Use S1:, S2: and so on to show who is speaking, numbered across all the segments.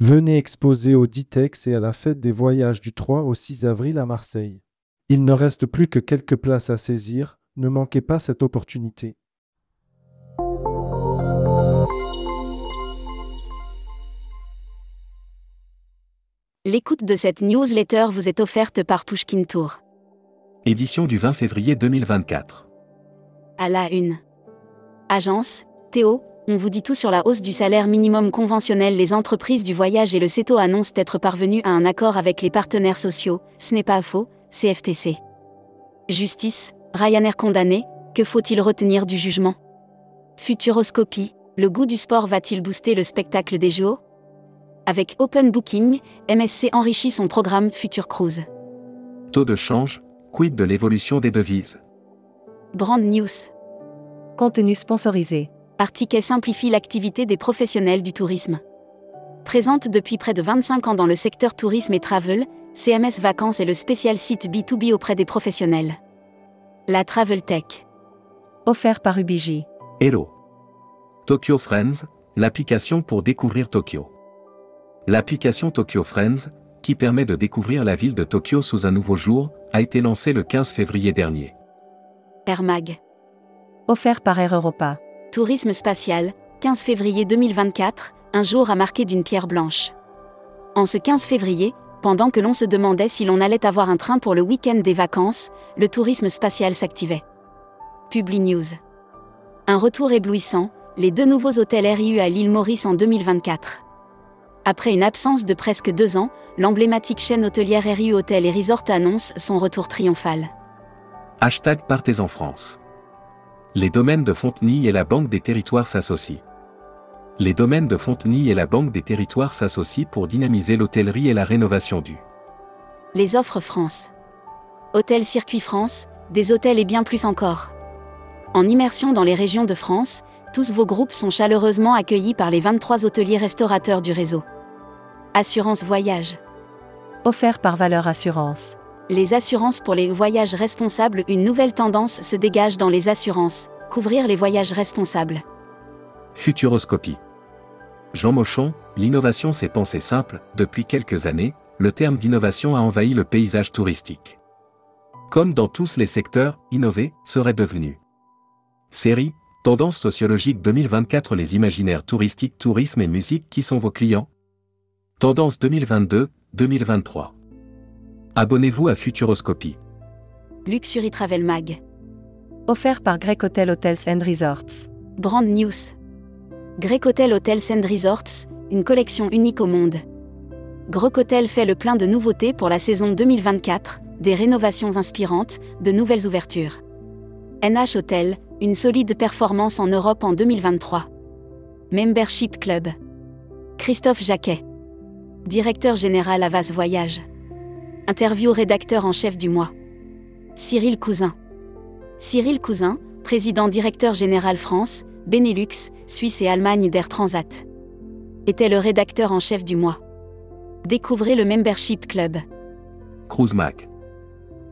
S1: Venez exposer au Ditex et à la fête des voyages du 3 au 6 avril à Marseille. Il ne reste plus que quelques places à saisir, ne manquez pas cette opportunité.
S2: L'écoute de cette newsletter vous est offerte par Pushkin Tour.
S3: Édition du 20 février 2024.
S2: À la une. Agence, Théo, on vous dit tout sur la hausse du salaire minimum conventionnel. Les entreprises du voyage et le CETO annoncent être parvenus à un accord avec les partenaires sociaux, ce n'est pas faux, CFTC. Justice, Ryanair condamné, que faut-il retenir du jugement? Futuroscopie, le goût du sport va-t-il booster le spectacle des JO Avec Open Booking, MSC enrichit son programme Future Cruise.
S3: Taux de change, quid de l'évolution des devises?
S2: Brand News.
S4: Contenu sponsorisé.
S2: Artiquet simplifie l'activité des professionnels du tourisme. Présente depuis près de 25 ans dans le secteur tourisme et travel, CMS Vacances est le spécial site B2B auprès des professionnels. La Travel Tech.
S4: Offert par Ubiji.
S3: Hello. Tokyo Friends, l'application pour découvrir Tokyo. L'application Tokyo Friends, qui permet de découvrir la ville de Tokyo sous un nouveau jour, a été lancée le 15 février dernier.
S2: Air Mag.
S4: Offert par Air Europa.
S2: Tourisme spatial, 15 février 2024, un jour à marquer d'une pierre blanche. En ce 15 février, pendant que l'on se demandait si l'on allait avoir un train pour le week-end des vacances, le tourisme spatial s'activait. Publi News. Un retour éblouissant, les deux nouveaux hôtels RIU à l'île Maurice en 2024. Après une absence de presque deux ans, l'emblématique chaîne hôtelière RIU Hôtel et Resort annonce son retour triomphal.
S3: Hashtag Partez en France. Les domaines de Fontenay et la Banque des Territoires s'associent. Les domaines de Fontenay et la Banque des Territoires s'associent pour dynamiser l'hôtellerie et la rénovation du.
S2: Les offres France. Hôtel Circuit France, des hôtels et bien plus encore. En immersion dans les régions de France, tous vos groupes sont chaleureusement accueillis par les 23 hôteliers restaurateurs du réseau. Assurance Voyage.
S4: Offert par Valeur Assurance.
S2: Les assurances pour les voyages responsables, une nouvelle tendance se dégage dans les assurances, couvrir les voyages responsables.
S3: Futuroscopie. Jean Mochon, l'innovation c'est penser simple, depuis quelques années, le terme d'innovation a envahi le paysage touristique. Comme dans tous les secteurs, innover serait devenu. Série, Tendance sociologique 2024 Les imaginaires touristiques, tourisme et musique qui sont vos clients? Tendance 2022-2023. Abonnez-vous à Futuroscopie.
S2: Luxury Travel Mag.
S4: Offert par Grec Hotel Hotels and Resorts.
S2: Brand News. Grec Hotel Hotels and Resorts, une collection unique au monde. Grec Hotel fait le plein de nouveautés pour la saison 2024, des rénovations inspirantes, de nouvelles ouvertures. NH Hotel, une solide performance en Europe en 2023. Membership Club. Christophe Jacquet. Directeur général Avas Voyage. Interview rédacteur en chef du mois. Cyril Cousin. Cyril Cousin, président directeur général France, Benelux, Suisse et Allemagne d'Air Transat. Était le rédacteur en chef du mois. Découvrez le Membership Club.
S3: Cruise Mac.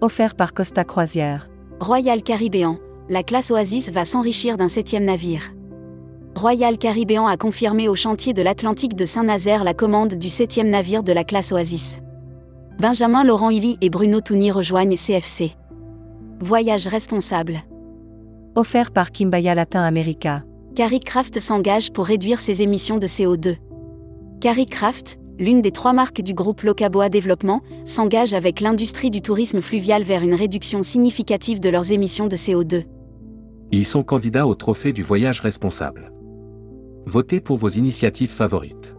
S4: Offert par Costa Croisière.
S2: Royal Caribbean, la classe Oasis va s'enrichir d'un septième navire. Royal Caribbean a confirmé au chantier de l'Atlantique de Saint-Nazaire la commande du septième navire de la classe Oasis. Benjamin Laurent Illy et Bruno Touni rejoignent CFC. Voyage responsable.
S4: Offert par Kimbaya Latin America.
S2: Carrie Craft s'engage pour réduire ses émissions de CO2. Carrie Craft, l'une des trois marques du groupe Locaboa Développement, s'engage avec l'industrie du tourisme fluvial vers une réduction significative de leurs émissions de CO2.
S3: Ils sont candidats au trophée du voyage responsable. Votez pour vos initiatives favorites.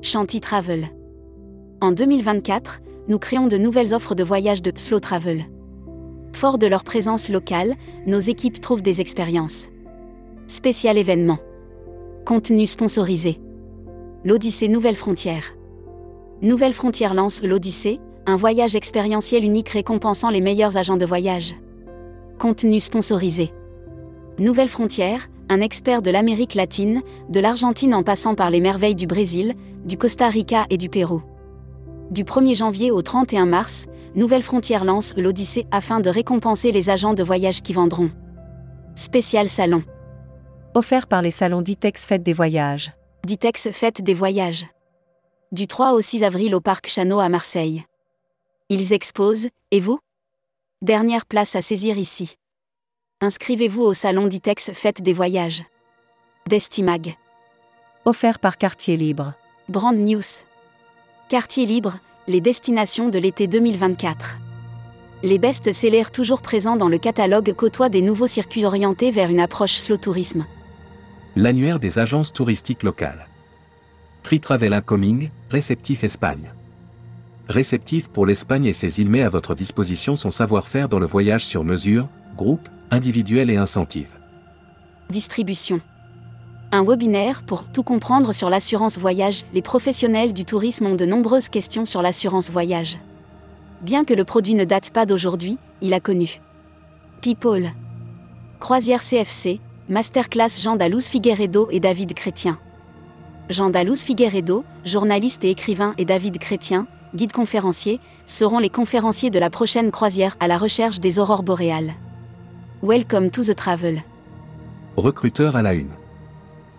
S2: Chanty Travel. En 2024, nous créons de nouvelles offres de voyage de Slow Travel. Fort de leur présence locale, nos équipes trouvent des expériences. Spécial événement. Contenu sponsorisé. L'Odyssée Nouvelle Frontière. Nouvelle Frontière lance l'Odyssée, un voyage expérientiel unique récompensant les meilleurs agents de voyage. Contenu sponsorisé. Nouvelle Frontière, un expert de l'Amérique latine, de l'Argentine en passant par les merveilles du Brésil, du Costa Rica et du Pérou. Du 1er janvier au 31 mars, Nouvelle Frontière lance l'Odyssée afin de récompenser les agents de voyage qui vendront. Spécial salon.
S4: Offert par les salons Ditex Fête des Voyages.
S2: Ditex Fête des Voyages. Du 3 au 6 avril au Parc Chano à Marseille. Ils exposent, et vous? Dernière place à saisir ici. Inscrivez-vous au salon d'ITEX Fête des Voyages. Destimag.
S4: Offert par Quartier Libre.
S2: Brand News. Quartier Libre, les destinations de l'été 2024. Les best-sellers toujours présents dans le catalogue côtoient des nouveaux circuits orientés vers une approche slow tourisme.
S3: L'annuaire des agences touristiques locales. Tri-Travel Incoming, réceptif Espagne. Réceptif pour l'Espagne et ses îles met à votre disposition son savoir-faire dans le voyage sur mesure, groupe, individuel et incentive.
S2: Distribution. Un webinaire pour tout comprendre sur l'assurance voyage. Les professionnels du tourisme ont de nombreuses questions sur l'assurance voyage. Bien que le produit ne date pas d'aujourd'hui, il a connu. People. Croisière CFC, Masterclass Jean Dalouse Figueredo et David Chrétien. Jean Dalouse Figueredo, journaliste et écrivain, et David Chrétien, guide conférencier, seront les conférenciers de la prochaine croisière à la recherche des aurores boréales. Welcome to the travel.
S3: Recruteur à la une.